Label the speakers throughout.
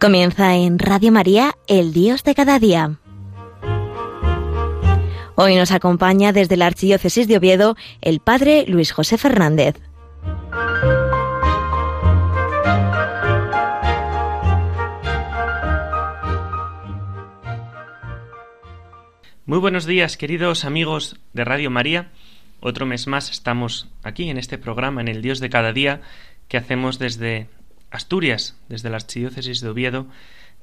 Speaker 1: Comienza en Radio María, el Dios de cada día. Hoy nos acompaña desde la Archidiócesis de Oviedo el Padre Luis José Fernández.
Speaker 2: Muy buenos días, queridos amigos de Radio María. Otro mes más estamos aquí en este programa, en el Dios de cada día, que hacemos desde Asturias, desde la Archidiócesis de Oviedo,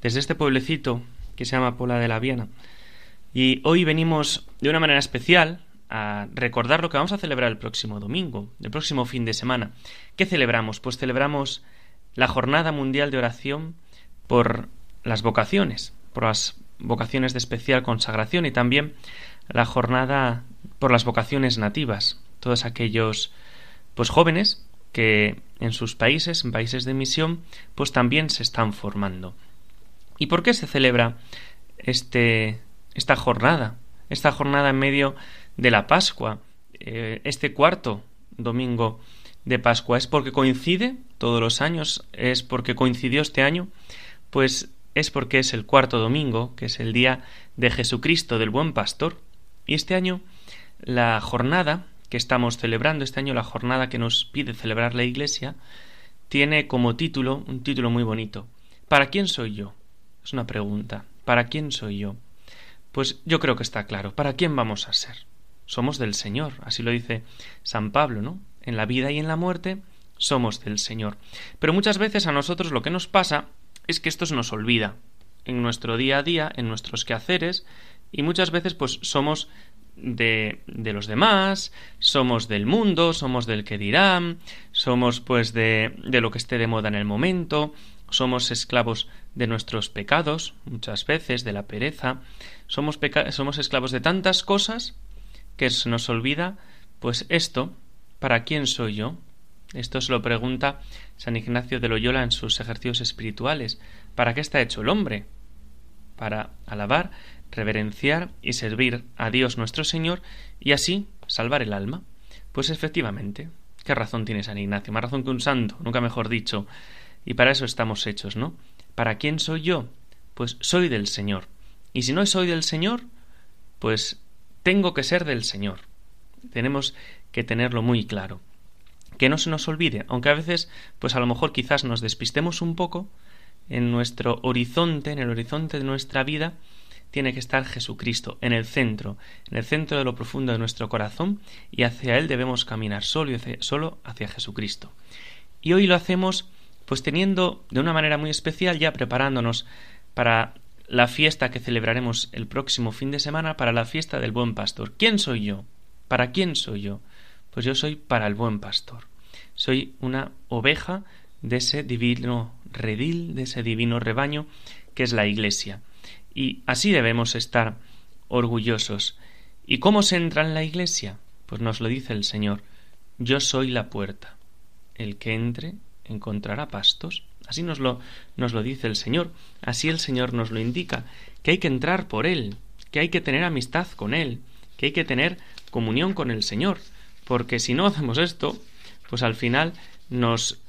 Speaker 2: desde este pueblecito que se llama Pola de la Viana. Y hoy venimos de una manera especial a recordar lo que vamos a celebrar el próximo domingo, el próximo fin de semana. ¿Qué celebramos? Pues celebramos la Jornada Mundial de Oración por las vocaciones, por las vocaciones de especial consagración y también la jornada por las vocaciones nativas, todos aquellos pues jóvenes que en sus países, en países de misión, pues también se están formando. ¿Y por qué se celebra este, esta jornada? Esta jornada en medio de la Pascua, eh, este cuarto domingo de Pascua, ¿es porque coincide todos los años? ¿Es porque coincidió este año? Pues es porque es el cuarto domingo, que es el día de Jesucristo del Buen Pastor. Y este año la jornada que estamos celebrando este año, la jornada que nos pide celebrar la Iglesia, tiene como título un título muy bonito. ¿Para quién soy yo? Es una pregunta. ¿Para quién soy yo? Pues yo creo que está claro. ¿Para quién vamos a ser? Somos del Señor, así lo dice San Pablo, ¿no? En la vida y en la muerte somos del Señor. Pero muchas veces a nosotros lo que nos pasa es que esto se nos olvida en nuestro día a día, en nuestros quehaceres, y muchas veces pues somos de, de, los demás, somos del mundo, somos del que dirán, somos pues de, de lo que esté de moda en el momento, somos esclavos de nuestros pecados, muchas veces, de la pereza, somos, somos esclavos de tantas cosas que se nos olvida, pues esto, ¿para quién soy yo? Esto se lo pregunta San Ignacio de Loyola en sus ejercicios espirituales. ¿Para qué está hecho el hombre? Para alabar reverenciar y servir a Dios nuestro Señor y así salvar el alma. Pues efectivamente, ¿qué razón tiene San Ignacio? Más razón que un santo, nunca mejor dicho. Y para eso estamos hechos, ¿no? ¿Para quién soy yo? Pues soy del Señor. Y si no soy del Señor, pues tengo que ser del Señor. Tenemos que tenerlo muy claro. Que no se nos olvide, aunque a veces, pues a lo mejor quizás nos despistemos un poco en nuestro horizonte, en el horizonte de nuestra vida, tiene que estar Jesucristo en el centro, en el centro de lo profundo de nuestro corazón y hacia Él debemos caminar solo, hacia, solo hacia Jesucristo. Y hoy lo hacemos pues teniendo de una manera muy especial ya preparándonos para la fiesta que celebraremos el próximo fin de semana, para la fiesta del buen pastor. ¿Quién soy yo? ¿Para quién soy yo? Pues yo soy para el buen pastor. Soy una oveja de ese divino redil, de ese divino rebaño que es la Iglesia. Y así debemos estar orgullosos. ¿Y cómo se entra en la iglesia? Pues nos lo dice el Señor. Yo soy la puerta. El que entre encontrará pastos. Así nos lo, nos lo dice el Señor. Así el Señor nos lo indica. Que hay que entrar por Él, que hay que tener amistad con Él, que hay que tener comunión con el Señor. Porque si no hacemos esto, pues al final nos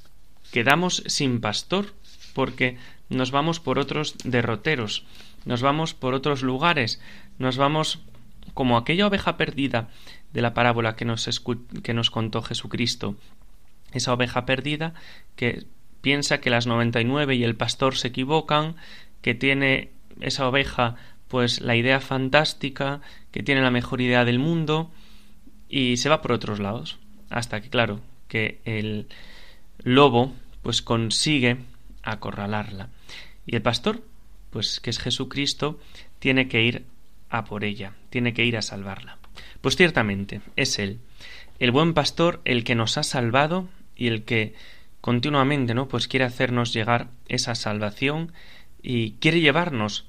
Speaker 2: quedamos sin pastor, porque nos vamos por otros derroteros, nos vamos por otros lugares, nos vamos como aquella oveja perdida de la parábola que nos, que nos contó Jesucristo. Esa oveja perdida que piensa que las noventa y nueve y el pastor se equivocan, que tiene esa oveja pues la idea fantástica, que tiene la mejor idea del mundo y se va por otros lados, hasta que claro, que el lobo pues consigue acorralarla. Y el pastor pues que es Jesucristo, tiene que ir a por ella, tiene que ir a salvarla. Pues ciertamente, es Él, el buen pastor, el que nos ha salvado y el que continuamente, ¿no? Pues quiere hacernos llegar esa salvación y quiere llevarnos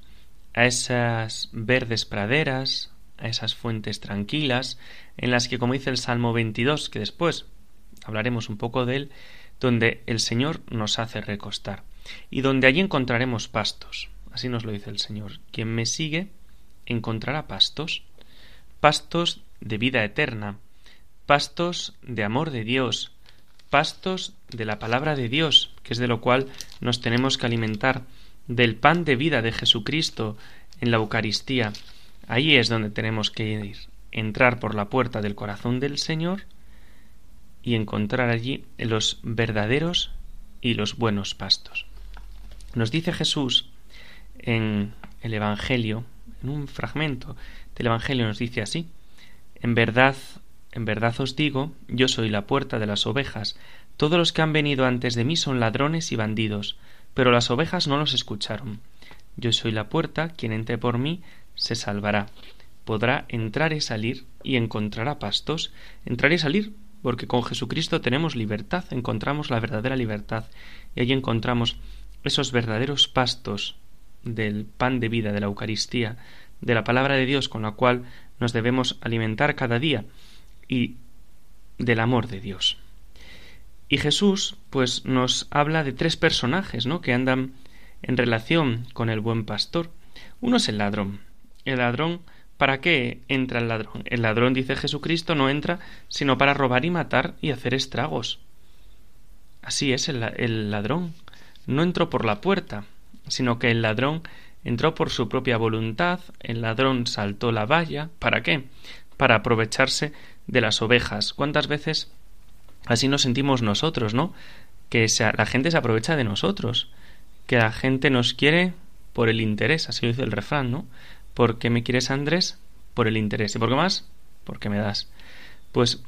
Speaker 2: a esas verdes praderas, a esas fuentes tranquilas, en las que, como dice el Salmo 22, que después hablaremos un poco de él, donde el Señor nos hace recostar y donde allí encontraremos pastos, Así nos lo dice el Señor. Quien me sigue encontrará pastos, pastos de vida eterna, pastos de amor de Dios, pastos de la palabra de Dios, que es de lo cual nos tenemos que alimentar del pan de vida de Jesucristo en la Eucaristía, ahí es donde tenemos que ir, entrar por la puerta del corazón del Señor y encontrar allí los verdaderos y los buenos pastos. Nos dice Jesús en el Evangelio, en un fragmento del Evangelio nos dice así, en verdad, en verdad os digo, yo soy la puerta de las ovejas, todos los que han venido antes de mí son ladrones y bandidos, pero las ovejas no los escucharon. Yo soy la puerta, quien entre por mí se salvará. Podrá entrar y salir y encontrará pastos. Entrar y salir porque con Jesucristo tenemos libertad, encontramos la verdadera libertad y allí encontramos esos verdaderos pastos del pan de vida, de la Eucaristía, de la palabra de Dios con la cual nos debemos alimentar cada día y del amor de Dios. Y Jesús, pues, nos habla de tres personajes, ¿no? que andan en relación con el buen pastor. Uno es el ladrón. El ladrón, ¿para qué entra el ladrón? El ladrón, dice Jesucristo, no entra sino para robar y matar y hacer estragos. Así es el, el ladrón. No entró por la puerta, sino que el ladrón entró por su propia voluntad, el ladrón saltó la valla. ¿Para qué? Para aprovecharse de las ovejas. ¿Cuántas veces Así nos sentimos nosotros, ¿no? Que la gente se aprovecha de nosotros, que la gente nos quiere por el interés, así dice el refrán, ¿no? ¿Por qué me quieres Andrés? Por el interés. ¿Y por qué más? Porque me das. Pues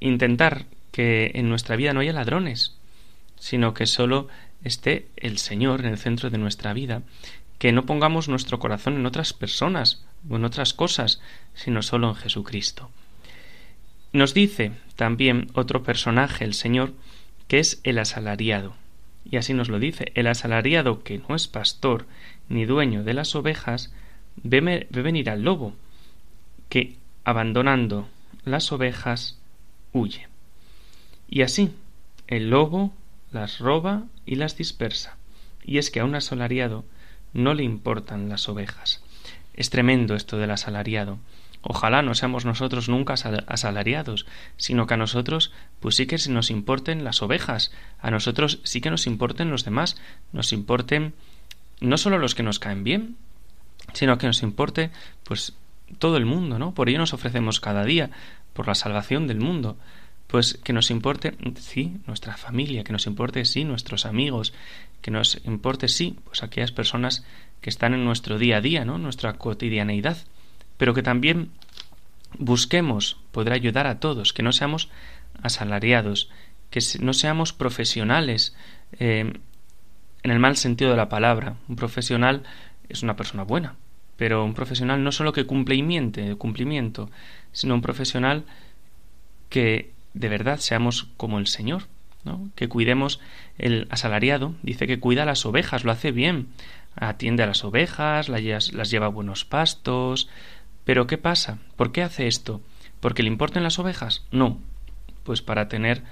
Speaker 2: intentar que en nuestra vida no haya ladrones, sino que solo esté el Señor en el centro de nuestra vida, que no pongamos nuestro corazón en otras personas o en otras cosas, sino solo en Jesucristo. Nos dice también otro personaje, el Señor, que es el asalariado. Y así nos lo dice, el asalariado que no es pastor ni dueño de las ovejas, ve, venir al lobo, que, abandonando las ovejas, huye. Y así, el lobo las roba y las dispersa. Y es que a un asalariado no le importan las ovejas. Es tremendo esto del asalariado. Ojalá no seamos nosotros nunca asalariados, sino que a nosotros pues sí que nos importen las ovejas, a nosotros sí que nos importen los demás, nos importen no solo los que nos caen bien, sino que nos importe pues todo el mundo, ¿no? Por ello nos ofrecemos cada día por la salvación del mundo, pues que nos importe sí nuestra familia, que nos importe sí nuestros amigos, que nos importe sí pues aquellas personas que están en nuestro día a día, ¿no? Nuestra cotidianeidad pero que también busquemos poder ayudar a todos, que no seamos asalariados, que no seamos profesionales eh, en el mal sentido de la palabra. Un profesional es una persona buena, pero un profesional no solo que cumple y miente, cumplimiento, sino un profesional que de verdad seamos como el Señor, ¿no? que cuidemos el asalariado, dice que cuida las ovejas, lo hace bien, atiende a las ovejas, las, lleva buenos pastos, pero ¿qué pasa? ¿Por qué hace esto? ¿Porque le importen las ovejas? No. Pues para tener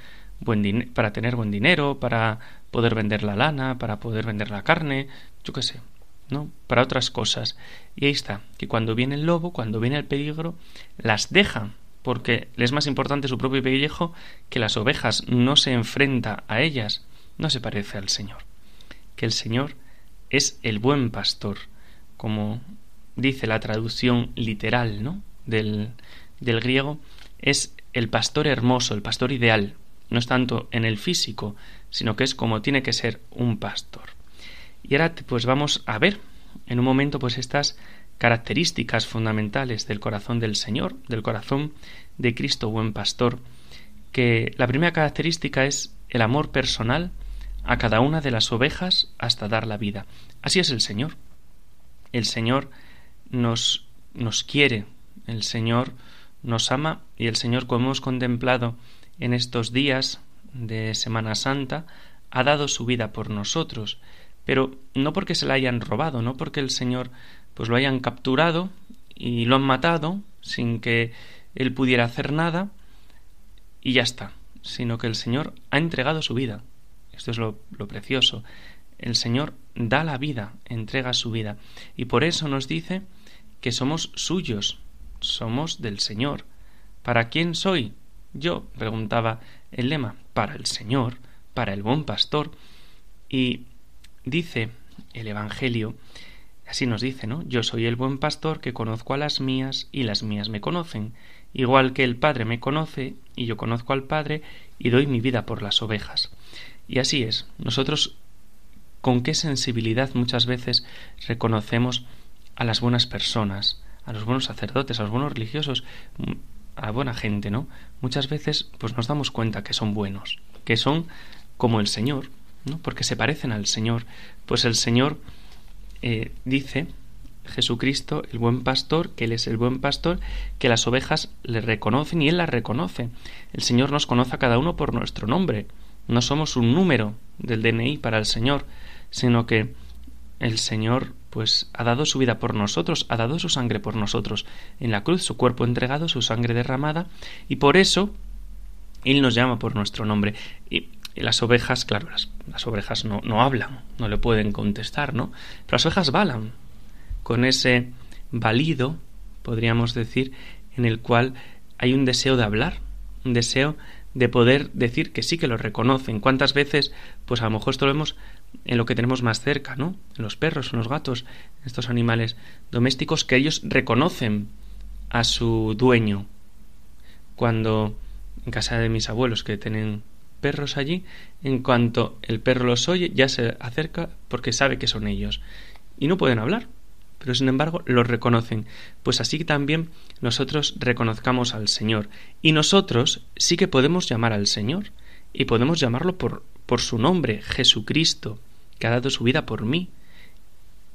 Speaker 2: buen, para tener buen dinero, para poder vender la lana, para poder vender la carne, yo qué sé, ¿no? Para otras cosas. Y ahí está, que cuando viene el lobo, cuando viene el peligro, las deja, porque le es más importante su propio pellejo que las ovejas, no se enfrenta a ellas, no se parece al Señor. Que el Señor es el buen pastor, como dice la traducción literal ¿no? del, del griego, es el pastor hermoso, el pastor ideal. No es tanto en el físico, sino que es como tiene que ser un pastor. Y ahora pues vamos a ver en un momento pues estas características fundamentales del corazón del Señor, del corazón de Cristo buen pastor, que la primera característica es el amor personal a cada una de las ovejas hasta dar la vida. Así es el Señor. El Señor nos, nos quiere, el Señor nos ama y el Señor, como hemos contemplado en estos días de Semana Santa, ha dado su vida por nosotros, pero no porque se la hayan robado, no porque el Señor pues lo hayan capturado y lo han matado sin que él pudiera hacer nada y ya está, sino que el Señor ha entregado su vida. Esto es lo, lo precioso. El Señor da la vida, entrega su vida. Y por eso nos dice que somos suyos, somos del Señor. ¿Para quién soy? Yo, preguntaba el lema, para el Señor, para el buen pastor. Y dice el Evangelio, así nos dice, ¿no? Yo soy el buen pastor que conozco a las mías y las mías me conocen, igual que el Padre me conoce y yo conozco al Padre y doy mi vida por las ovejas. Y así es, nosotros con qué sensibilidad muchas veces reconocemos a las buenas personas, a los buenos sacerdotes, a los buenos religiosos, a buena gente, ¿no? Muchas veces pues nos damos cuenta que son buenos, que son como el Señor, ¿no? Porque se parecen al Señor. Pues el Señor eh, dice, Jesucristo, el buen pastor, que Él es el buen pastor, que las ovejas le reconocen y Él las reconoce. El Señor nos conoce a cada uno por nuestro nombre. No somos un número del DNI para el Señor, sino que el Señor pues ha dado su vida por nosotros, ha dado su sangre por nosotros en la cruz, su cuerpo entregado, su sangre derramada, y por eso Él nos llama por nuestro nombre. Y, las ovejas, claro, las, las ovejas no, no, hablan, no le pueden contestar, ¿no? Pero las ovejas balan con ese valido, podríamos decir, en el cual hay un deseo de hablar, un deseo de poder decir que sí que lo reconocen. ¿Cuántas veces, pues a lo mejor esto lo vemos en lo que tenemos más cerca, ¿no? En los perros, en los gatos, estos animales domésticos que ellos reconocen a su dueño. Cuando en casa de mis abuelos que tienen perros allí, en cuanto el perro los oye, ya se acerca porque sabe que son ellos. Y no pueden hablar, pero sin embargo los reconocen. Pues así también nosotros reconozcamos al Señor. Y nosotros sí que podemos llamar al Señor, y podemos llamarlo por, por su nombre, Jesucristo que ha dado su vida por mí,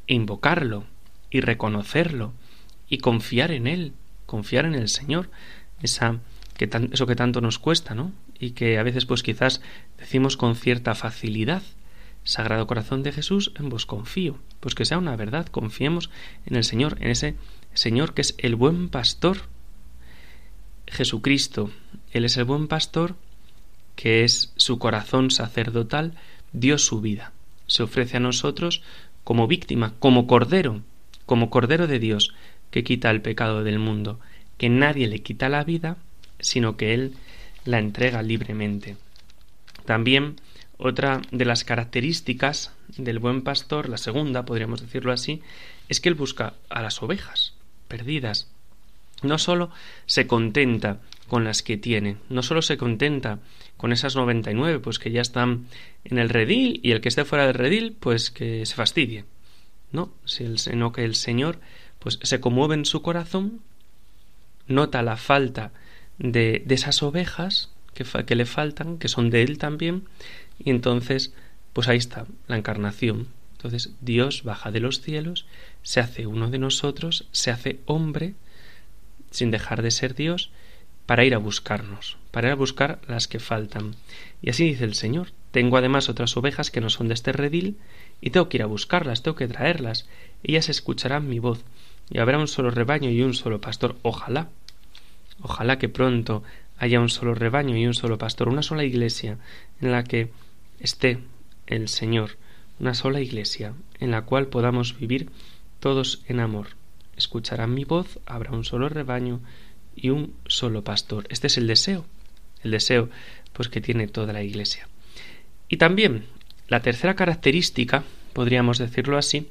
Speaker 2: e invocarlo y reconocerlo y confiar en Él, confiar en el Señor, esa, que eso que tanto nos cuesta, ¿no? Y que a veces pues quizás decimos con cierta facilidad, Sagrado Corazón de Jesús, en vos confío. Pues que sea una verdad, confiemos en el Señor, en ese Señor que es el buen pastor. Jesucristo, Él es el buen pastor, que es su corazón sacerdotal, dio su vida se ofrece a nosotros como víctima, como cordero, como cordero de Dios que quita el pecado del mundo, que nadie le quita la vida, sino que Él la entrega libremente. También otra de las características del buen pastor, la segunda, podríamos decirlo así, es que Él busca a las ovejas perdidas. No sólo se contenta con las que tiene. No solo se contenta con esas 99, pues que ya están en el redil y el que esté fuera del redil, pues que se fastidie. No, sino que el Señor pues se conmueve en su corazón, nota la falta de, de esas ovejas que, que le faltan, que son de Él también, y entonces pues ahí está la encarnación. Entonces Dios baja de los cielos, se hace uno de nosotros, se hace hombre, sin dejar de ser Dios, para ir a buscarnos, para ir a buscar las que faltan. Y así dice el Señor, tengo además otras ovejas que no son de este redil, y tengo que ir a buscarlas, tengo que traerlas. Ellas escucharán mi voz, y habrá un solo rebaño y un solo pastor. Ojalá, ojalá que pronto haya un solo rebaño y un solo pastor, una sola iglesia en la que esté el Señor, una sola iglesia en la cual podamos vivir todos en amor. Escucharán mi voz, habrá un solo rebaño y un solo pastor. Este es el deseo, el deseo pues que tiene toda la Iglesia. Y también la tercera característica, podríamos decirlo así,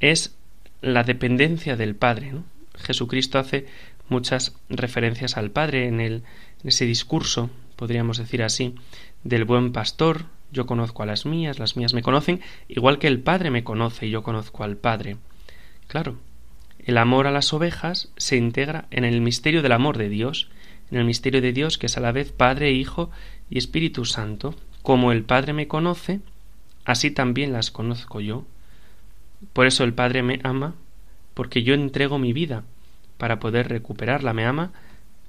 Speaker 2: es la dependencia del Padre. Jesucristo hace muchas referencias al Padre en, el, en ese discurso, podríamos decir así, del buen pastor. Yo conozco a las mías, las mías me conocen, igual que el Padre me conoce y yo conozco al Padre. Claro, el amor a las ovejas se integra en el misterio del amor de Dios, en el misterio de Dios que es a la vez Padre, Hijo y Espíritu Santo. Como el Padre me conoce, así también las conozco yo. Por eso el Padre me ama, porque yo entrego mi vida para poder recuperarla. Me ama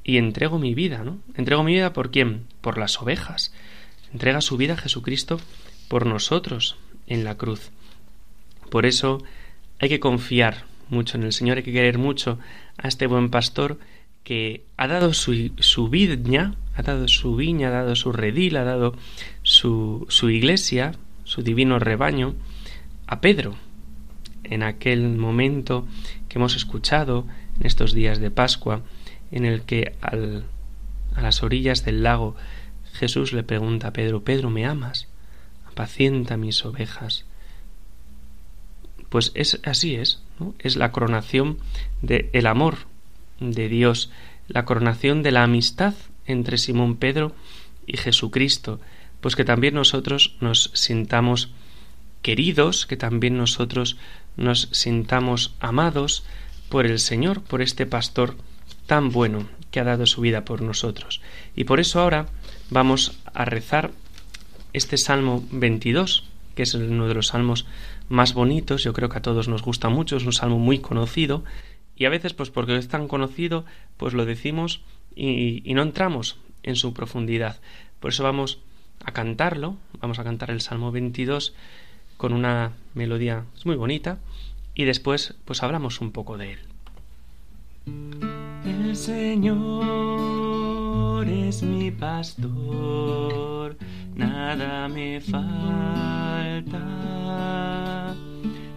Speaker 2: y entrego mi vida, ¿no? Entrego mi vida por quién? Por las ovejas. Entrega su vida a Jesucristo por nosotros en la cruz. Por eso hay que confiar mucho en el Señor, hay que querer mucho a este buen pastor que ha dado su, su viña, ha dado su viña, ha dado su redil, ha dado su, su iglesia, su divino rebaño, a Pedro, en aquel momento que hemos escuchado en estos días de Pascua, en el que al, a las orillas del lago Jesús le pregunta a Pedro, Pedro, ¿me amas? Apacienta mis ovejas. Pues es así es, es la coronación del el amor de Dios, la coronación de la amistad entre Simón Pedro y Jesucristo, pues que también nosotros nos sintamos queridos, que también nosotros nos sintamos amados por el Señor, por este pastor tan bueno que ha dado su vida por nosotros. Y por eso ahora vamos a rezar este Salmo 22, que es uno de los salmos más bonitos, yo creo que a todos nos gusta mucho, es un salmo muy conocido, y a veces pues porque es tan conocido, pues lo decimos y, no entramos en su profundidad. Por eso vamos a cantarlo, vamos a cantar el Salmo 22 con una melodía muy bonita y después pues hablamos un poco de él.
Speaker 3: El Señor es mi pastor, nada me falta.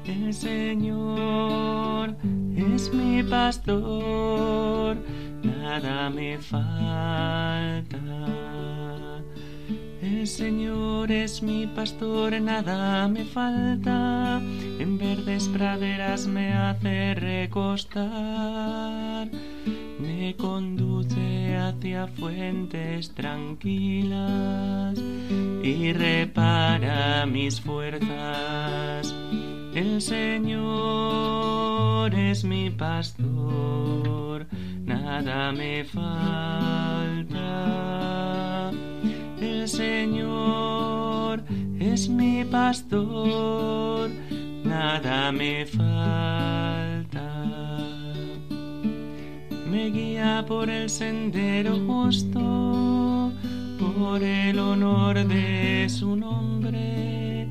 Speaker 3: El Señor es mi pastor, nada me falta. El Señor es mi pastor, nada me falta. En verdes praderas me hace recostar. Me conduce hacia fuentes tranquilas y repara mis fuerzas. El Señor es mi pastor, nada me falta. El Señor es mi pastor, nada me falta. Me guía por el sendero justo, por el honor de su nombre.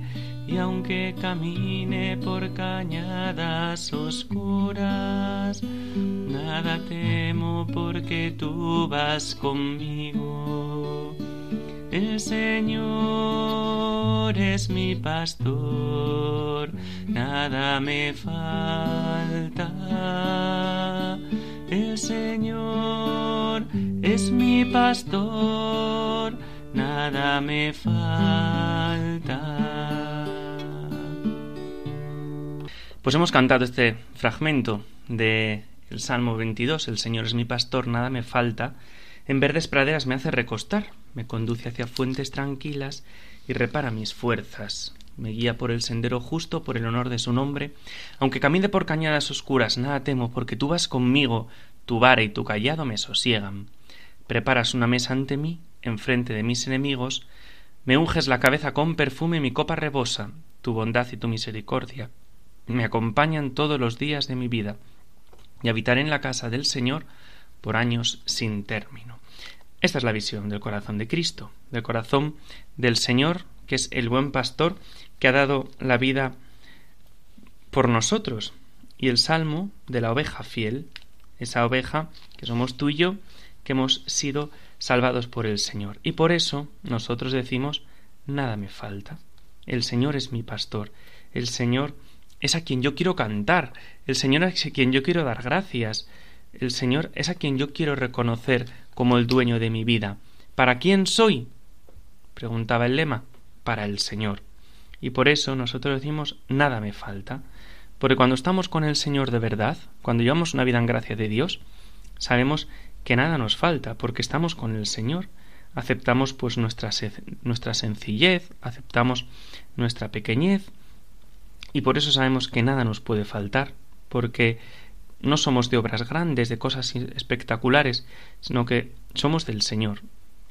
Speaker 3: Y aunque camine por cañadas oscuras, nada temo porque tú vas conmigo. El Señor es mi pastor, nada me falta. El Señor es mi pastor, nada me falta.
Speaker 2: Pues hemos cantado este fragmento de el Salmo 22, El Señor es mi pastor, nada me falta. En verdes praderas me hace recostar, me conduce hacia fuentes tranquilas y repara mis fuerzas. Me guía por el sendero justo por el honor de su nombre. Aunque camine por cañadas oscuras, nada temo, porque tú vas conmigo, tu vara y tu callado me sosiegan. Preparas una mesa ante mí, enfrente de mis enemigos, me unges la cabeza con perfume y mi copa rebosa, tu bondad y tu misericordia. Me acompañan todos los días de mi vida, y habitaré en la casa del Señor por años sin término. Esta es la visión del corazón de Cristo, del corazón del Señor, que es el buen pastor que ha dado la vida por nosotros, y el salmo de la oveja fiel, esa oveja que somos tú y yo, que hemos sido salvados por el Señor. Y por eso nosotros decimos, nada me falta. El Señor es mi pastor, el Señor es a quien yo quiero cantar, el Señor es a quien yo quiero dar gracias, el Señor es a quien yo quiero reconocer como el dueño de mi vida. ¿Para quién soy? preguntaba el lema. Para el Señor. Y por eso nosotros decimos nada me falta. Porque cuando estamos con el Señor de verdad, cuando llevamos una vida en gracia de Dios, sabemos que nada nos falta, porque estamos con el Señor. Aceptamos pues nuestra, nuestra sencillez, aceptamos nuestra pequeñez, y por eso sabemos que nada nos puede faltar, porque no somos de obras grandes, de cosas espectaculares, sino que somos del Señor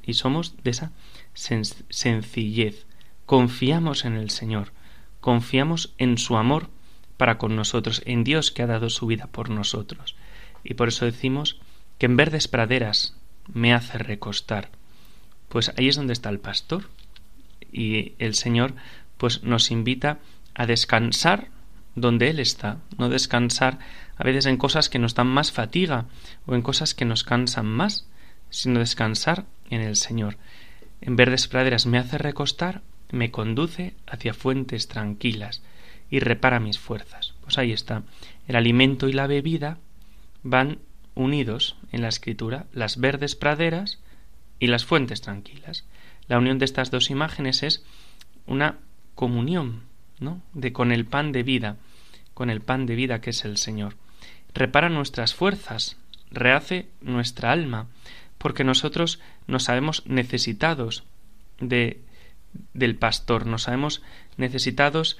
Speaker 2: y somos de esa sencillez. Confiamos en el Señor, confiamos en su amor para con nosotros, en Dios que ha dado su vida por nosotros. Y por eso decimos que en verdes praderas me hace recostar. Pues ahí es donde está el pastor. Y el Señor pues nos invita a descansar donde Él está, no descansar a veces en cosas que nos dan más fatiga o en cosas que nos cansan más, sino descansar en el Señor. En verdes praderas me hace recostar, me conduce hacia fuentes tranquilas y repara mis fuerzas. Pues ahí está. El alimento y la bebida van unidos en la escritura, las verdes praderas y las fuentes tranquilas. La unión de estas dos imágenes es una comunión, ¿no? De con el pan de vida con el pan de vida que es el Señor. Repara nuestras fuerzas, rehace nuestra alma, porque nosotros nos sabemos necesitados de del pastor, nos sabemos necesitados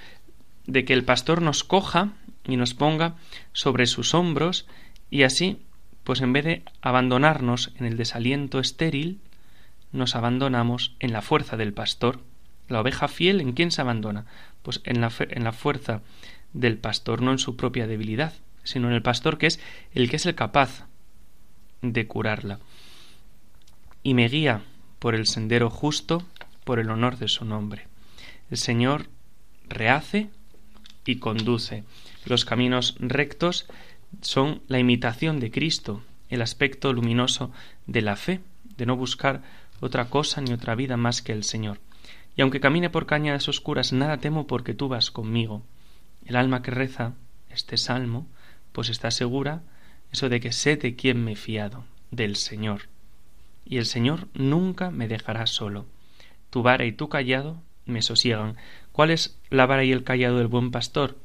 Speaker 2: de que el pastor nos coja y nos ponga sobre sus hombros y así, pues en vez de abandonarnos en el desaliento estéril, nos abandonamos en la fuerza del pastor. La oveja fiel, ¿en quién se abandona? Pues en la, en la fuerza del pastor, no en su propia debilidad, sino en el pastor que es el que es el capaz de curarla. Y me guía por el sendero justo por el honor de su nombre. El Señor rehace y conduce. Los caminos rectos son la imitación de Cristo, el aspecto luminoso de la fe, de no buscar otra cosa ni otra vida más que el Señor. Y aunque camine por cañas oscuras, nada temo porque tú vas conmigo. El alma que reza este salmo, pues está segura eso de que sé de quién me he fiado, del Señor. Y el Señor nunca me dejará solo. Tu vara y tu callado me sosiegan. ¿Cuál es la vara y el callado del buen pastor?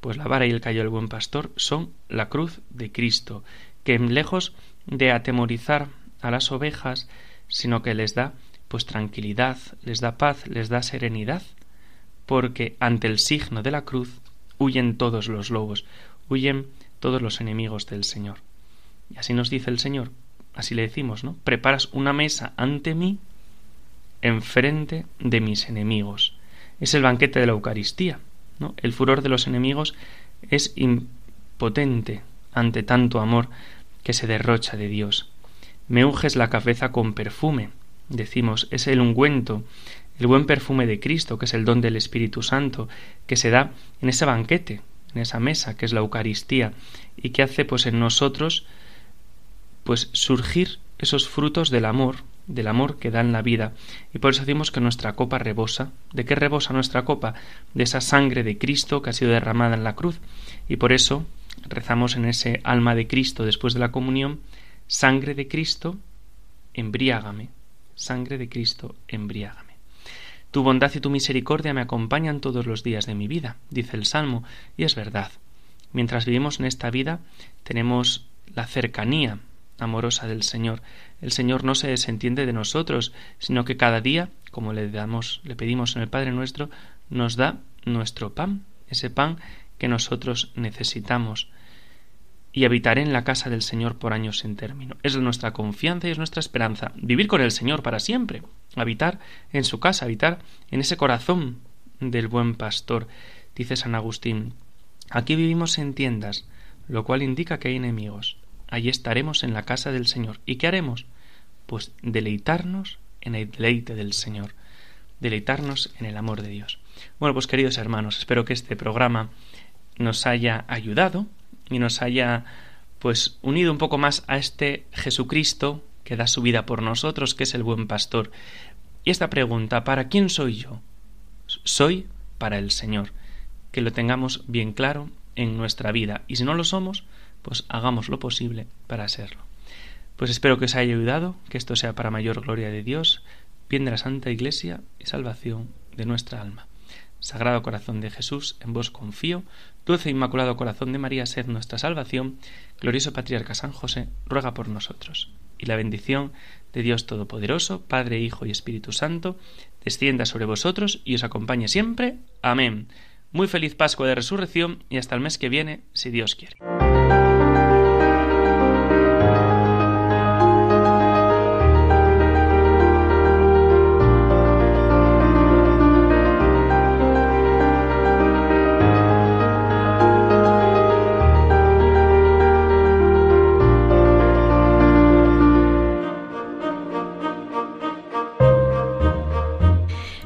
Speaker 2: Pues la vara y el callado del buen pastor son la cruz de Cristo, que lejos de atemorizar a las ovejas, sino que les da pues tranquilidad, les da paz, les da serenidad, porque ante el signo de la cruz huyen todos los lobos, huyen todos los enemigos del Señor. Y así nos dice el Señor, así le decimos, ¿no? Preparas una mesa ante mí enfrente de mis enemigos. Es el banquete de la Eucaristía. ¿no? El furor de los enemigos es impotente ante tanto amor que se derrocha de Dios. Me unges la cabeza con perfume, decimos, es el ungüento, el buen perfume de Cristo, que es el don del Espíritu Santo, que se da en ese banquete, en esa mesa, que es la Eucaristía, y que hace pues en nosotros pues surgir esos frutos del amor, del amor que da en la vida. Y por eso decimos que nuestra copa rebosa. ¿De qué rebosa nuestra copa? De esa sangre de Cristo que ha sido derramada en la cruz. Y por eso rezamos en ese alma de Cristo después de la comunión, sangre de Cristo, embriágame. Sangre de Cristo, embriágame. Tu bondad y tu misericordia me acompañan todos los días de mi vida, dice el Salmo, y es verdad. Mientras vivimos en esta vida, tenemos la cercanía amorosa del Señor. El Señor no se desentiende de nosotros, sino que cada día, como le damos, le pedimos en el Padre nuestro, nos da nuestro pan, ese pan que nosotros necesitamos. Y habitaré en la casa del Señor por años sin término. Es nuestra confianza y es nuestra esperanza. Vivir con el Señor para siempre. Habitar en su casa, habitar en ese corazón del buen pastor. Dice San Agustín. Aquí vivimos en tiendas, lo cual indica que hay enemigos allí estaremos en la casa del Señor. ¿Y qué haremos? Pues deleitarnos en el deleite del Señor, deleitarnos en el amor de Dios. Bueno, pues queridos hermanos, espero que este programa nos haya ayudado y nos haya pues unido un poco más a este Jesucristo que da su vida por nosotros, que es el buen pastor. Y esta pregunta, ¿para quién soy yo? Soy para el Señor. Que lo tengamos bien claro en nuestra vida. Y si no lo somos, pues hagamos lo posible para serlo. Pues espero que os haya ayudado, que esto sea para mayor gloria de Dios, bien de la Santa Iglesia y salvación de nuestra alma. Sagrado Corazón de Jesús, en vos confío, dulce e Inmaculado Corazón de María, sed nuestra salvación, glorioso Patriarca San José, ruega por nosotros. Y la bendición de Dios Todopoderoso, Padre, Hijo y Espíritu Santo, descienda sobre vosotros y os acompañe siempre. Amén. Muy feliz Pascua de Resurrección y hasta el mes que viene, si Dios quiere.